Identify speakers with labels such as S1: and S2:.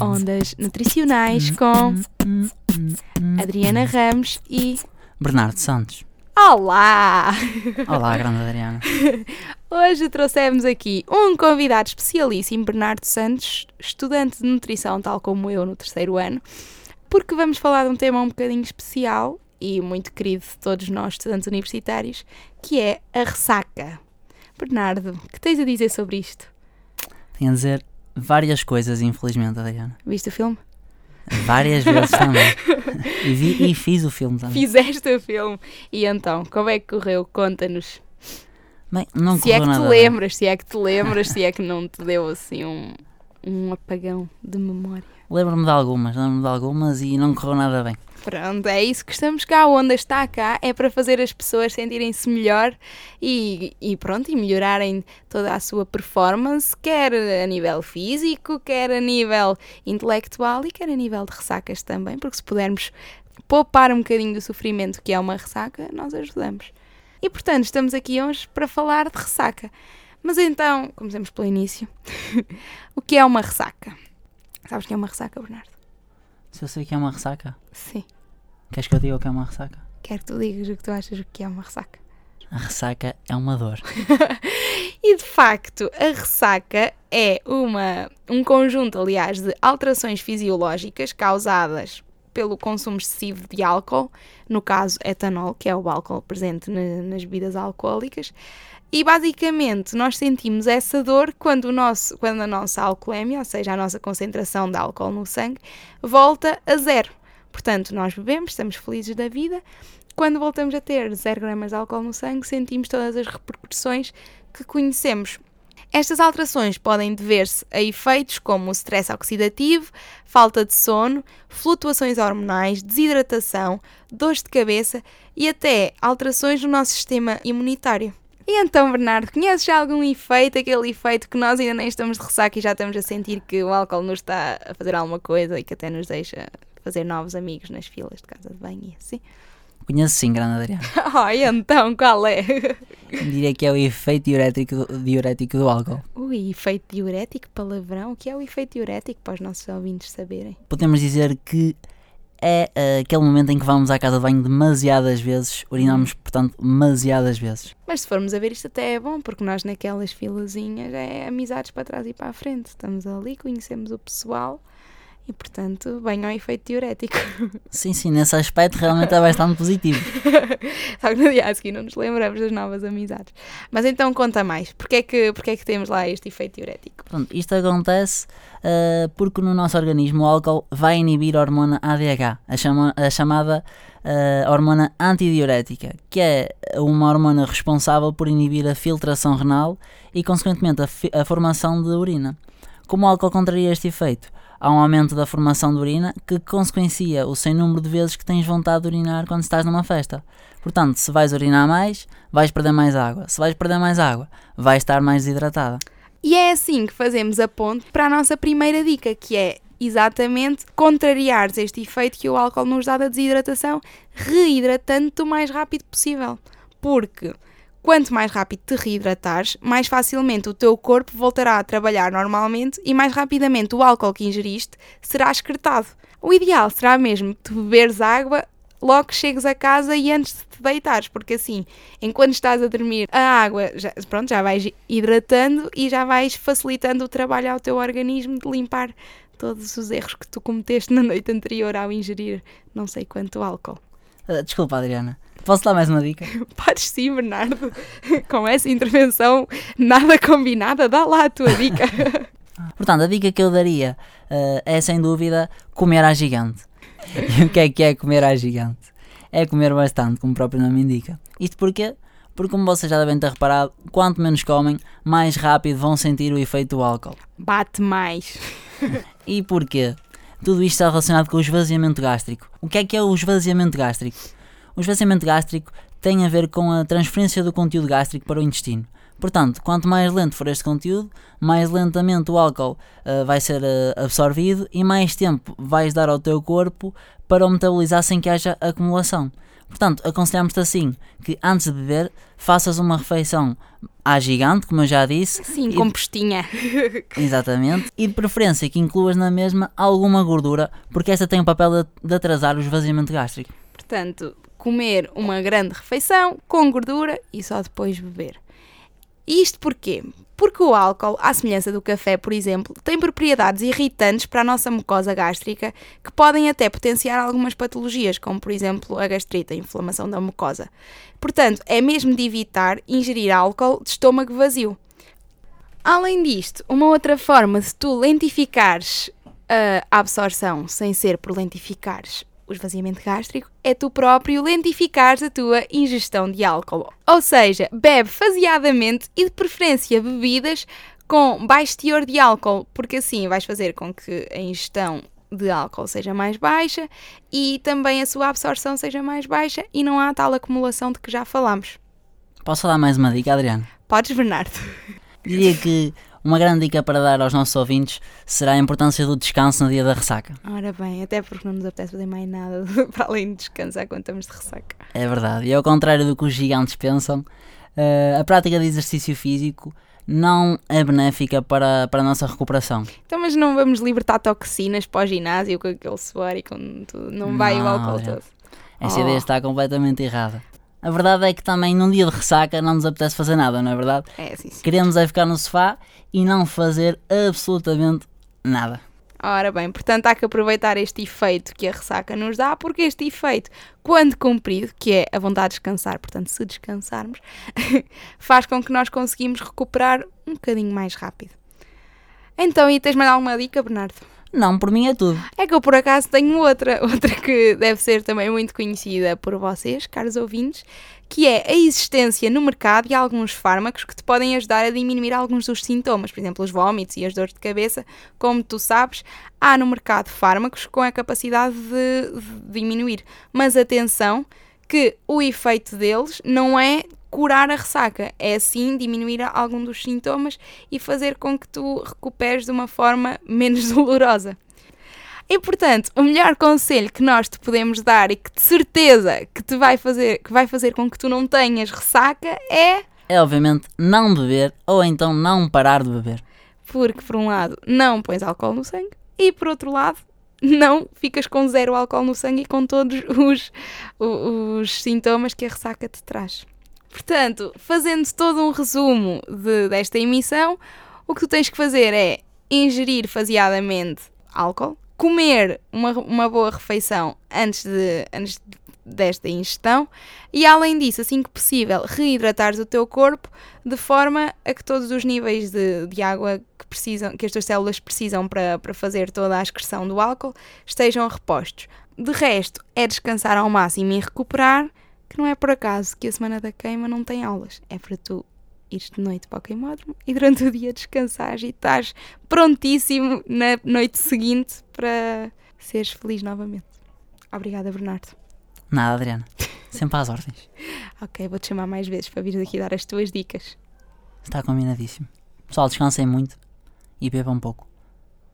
S1: Ondas Nutricionais com. Adriana Ramos e.
S2: Bernardo Santos.
S1: Olá!
S2: Olá, grande Adriana.
S1: Hoje trouxemos aqui um convidado especialíssimo, Bernardo Santos, estudante de nutrição, tal como eu, no terceiro ano, porque vamos falar de um tema um bocadinho especial e muito querido de todos nós, estudantes universitários, que é a ressaca. Bernardo, o que tens a dizer sobre isto?
S2: Tenho a dizer várias coisas, infelizmente, Adriana.
S1: Viste o filme?
S2: Várias vezes também. E, vi, e fiz o filme também.
S1: Fizeste o filme. E então, como é que correu? Conta-nos.
S2: Bem, não
S1: se é que te
S2: bem.
S1: lembras, se é que te lembras, se é que não te deu assim um, um apagão de memória.
S2: Lembro-me de algumas, lembro-me de algumas e não correu nada bem.
S1: Pronto, é isso que estamos cá. A onda está cá, é para fazer as pessoas sentirem-se melhor e, e pronto, e melhorarem toda a sua performance, quer a nível físico, quer a nível intelectual e quer a nível de ressacas também, porque se pudermos poupar um bocadinho do sofrimento que é uma ressaca, nós ajudamos. E portanto, estamos aqui hoje para falar de ressaca. Mas então, comecemos pelo início. o que é uma ressaca? Sabes o que é uma ressaca, Bernardo?
S2: Se eu sei que é uma ressaca,
S1: Sim.
S2: queres que eu diga o que é uma ressaca?
S1: Quero que tu digas o que tu achas que é uma ressaca.
S2: A ressaca é uma dor.
S1: E de facto, a ressaca é uma, um conjunto, aliás, de alterações fisiológicas causadas pelo consumo excessivo de álcool, no caso etanol, que é o álcool presente na- nas bebidas alcoólicas. E basicamente nós sentimos essa dor quando, o nosso, quando a nossa alcoolemia, ou seja, a nossa concentração de álcool no sangue, volta a zero. Portanto, nós bebemos, estamos felizes da vida. Quando voltamos a ter 0 gramas de álcool no sangue, sentimos todas as repercussões que conhecemos. Estas alterações podem dever-se a efeitos como o stress oxidativo, falta de sono, flutuações hormonais, desidratação, dores de cabeça e até alterações no nosso sistema imunitário. E então, Bernardo, conheces já algum efeito, aquele efeito que nós ainda nem estamos de ressaca e já estamos a sentir que o álcool nos está a fazer alguma coisa e que até nos deixa fazer novos amigos nas filas de casa de banho e assim?
S2: Conheço sim, grande Adriana.
S1: Ai, então, qual é?
S2: Diria que é o efeito diurético do, diurético do álcool.
S1: Ui, efeito diurético, palavrão. O que é o efeito diurético para os nossos ouvintes saberem?
S2: Podemos dizer que é eh, aquele momento em que vamos à casa de banho demasiadas vezes, urinamos, portanto, demasiadas vezes.
S1: Mas se formos a ver isto até é bom, porque nós naquelas filazinhas é amizades para trás e para a frente. Estamos ali, conhecemos o pessoal e, portanto, bem ao efeito diurético.
S2: Sim, sim, nesse aspecto realmente é bastante positivo.
S1: Só que no dia a seguir não nos lembramos das novas amizades. Mas então conta mais. Porquê é que, porquê é que temos lá este efeito diurético?
S2: Pronto, isto acontece eh, porque no nosso organismo o álcool vai inibir a hormona ADH, a, chama- a chamada eh, hormona antidiurética, que é uma hormona responsável por inibir a filtração renal e, consequentemente, a, a formação de urina. Como o álcool contraria este efeito? Há um aumento da formação de urina que consequencia o sem número de vezes que tens vontade de urinar quando estás numa festa. Portanto, se vais urinar mais, vais perder mais água. Se vais perder mais água, vais estar mais desidratada.
S1: E é assim que fazemos a ponte para a nossa primeira dica, que é exatamente contrariar este efeito que o álcool nos dá da desidratação, reidratando-te o mais rápido possível. Porque quanto mais rápido te reidratares, mais facilmente o teu corpo voltará a trabalhar normalmente e mais rapidamente o álcool que ingeriste será excretado. O ideal será mesmo tu beberes água logo que chegues a casa e antes de te deitares, porque assim, enquanto estás a dormir, a água já, pronto, já vais hidratando e já vais facilitando o trabalho ao teu organismo de limpar todos os erros que tu cometeste na noite anterior ao ingerir não sei quanto álcool.
S2: Uh, desculpa, Adriana. Posso dar mais uma dica?
S1: Podes sim, Bernardo. Com essa intervenção nada combinada, dá lá a tua dica.
S2: Portanto, a dica que eu daria uh, é sem dúvida comer à gigante. E o que é que é comer à gigante? É comer bastante, como o próprio nome indica. Isto porquê? Porque, como vocês já devem ter reparado, quanto menos comem, mais rápido vão sentir o efeito do álcool.
S1: Bate mais.
S2: E porquê? Tudo isto está relacionado com o esvaziamento gástrico. O que é que é o esvaziamento gástrico? O esvaziamento gástrico tem a ver com a transferência do conteúdo gástrico para o intestino. Portanto, quanto mais lento for este conteúdo, mais lentamente o álcool uh, vai ser uh, absorvido e mais tempo vais dar ao teu corpo para o metabolizar sem que haja acumulação. Portanto, aconselhamos-te assim que antes de beber, faças uma refeição à gigante, como eu já disse.
S1: Sim,
S2: e-
S1: com postinha.
S2: Exatamente. E de preferência que incluas na mesma alguma gordura, porque esta tem o papel de, de atrasar o esvaziamento gástrico.
S1: Portanto, comer uma grande refeição com gordura e só depois beber. Isto porquê? Porque o álcool, à semelhança do café, por exemplo, tem propriedades irritantes para a nossa mucosa gástrica que podem até potenciar algumas patologias, como por exemplo a gastrite, a inflamação da mucosa. Portanto, é mesmo de evitar ingerir álcool de estômago vazio. Além disto, uma outra forma de tu lentificares a absorção sem ser por lentificares o esvaziamento gástrico é tu próprio lentificares a tua ingestão de álcool. Ou seja, bebe faseadamente e de preferência bebidas com baixo teor de álcool, porque assim vais fazer com que a ingestão de álcool seja mais baixa e também a sua absorção seja mais baixa e não há tal acumulação de que já falámos.
S2: Posso dar mais uma dica, Adriano?
S1: Podes, Bernardo?
S2: Diria que uma grande dica para dar aos nossos ouvintes será a importância do descanso no dia da ressaca.
S1: Ora bem, até porque não nos apetece fazer mais nada para além de descansar quando estamos de ressaca.
S2: É verdade. E ao contrário do que os gigantes pensam, eh, a prática de exercício físico não é benéfica para, para a nossa recuperação.
S1: Então, mas não vamos libertar toxinas para o ginásio com aquele suor e com tudo. Não, vai o
S2: Não,
S1: álcool
S2: Adriano.
S1: todo.
S2: Essa
S1: Oh.
S2: ideia está completamente errada. A verdade é que também num dia de ressaca não nos apetece fazer nada, não é verdade?
S1: É, sim, sim.
S2: Queremos é ficar no sofá e não fazer absolutamente nada.
S1: Ora bem, portanto há que aproveitar este efeito que a ressaca nos dá, porque este efeito, quando cumprido, que é a vontade de descansar, portanto, se descansarmos, faz com que nós conseguimos recuperar um bocadinho mais rápido. Então, e tens mais alguma dica, Bernardo?
S2: Não, por mim é tudo.
S1: É que eu por acaso tenho outra, outra que deve ser também muito conhecida por vocês, caros ouvintes, que é a existência no mercado de alguns fármacos que te podem ajudar a diminuir alguns dos sintomas, por exemplo, os vômitos e as dores de cabeça. Como tu sabes, há no mercado fármacos com a capacidade de, de diminuir. Mas atenção que o efeito deles não é curar a ressaca, é sim diminuir algum dos sintomas e fazer com que tu recuperes de uma forma menos dolorosa. E portanto, o melhor conselho que nós te podemos dar e que de certeza que te vai fazer, que vai fazer com que tu não tenhas ressaca é
S2: É obviamente não beber ou então não parar de beber.
S1: porque por um lado não pões álcool no sangue e por outro lado não ficas com zero álcool no sangue e com todos os, o- os sintomas que a ressaca te traz. Portanto, fazendo todo um resumo de- desta emissão, o que tu tens que fazer é ingerir faseadamente álcool, comer uma, uma boa refeição antes, de, antes desta ingestão e, além disso, assim que possível, reidratares o teu corpo de forma a que todos os níveis de, de água que, precisam, que as tuas células precisam para, para fazer toda a excreção do álcool estejam repostos. De resto, é descansar ao máximo e recuperar, que não é por acaso que a semana da queima não tem aulas. É para tu ires de noite para o queimódromo e durante o dia descansares e estás prontíssimo na noite seguinte para seres feliz novamente. Obrigada, Bernardo.
S2: Nada, Adriana. Sempre às ordens.
S1: Ok, vou-te chamar mais vezes para vir aqui dar as tuas dicas.
S2: Está combinadíssimo. Pessoal, descansem muito e bebam um pouco.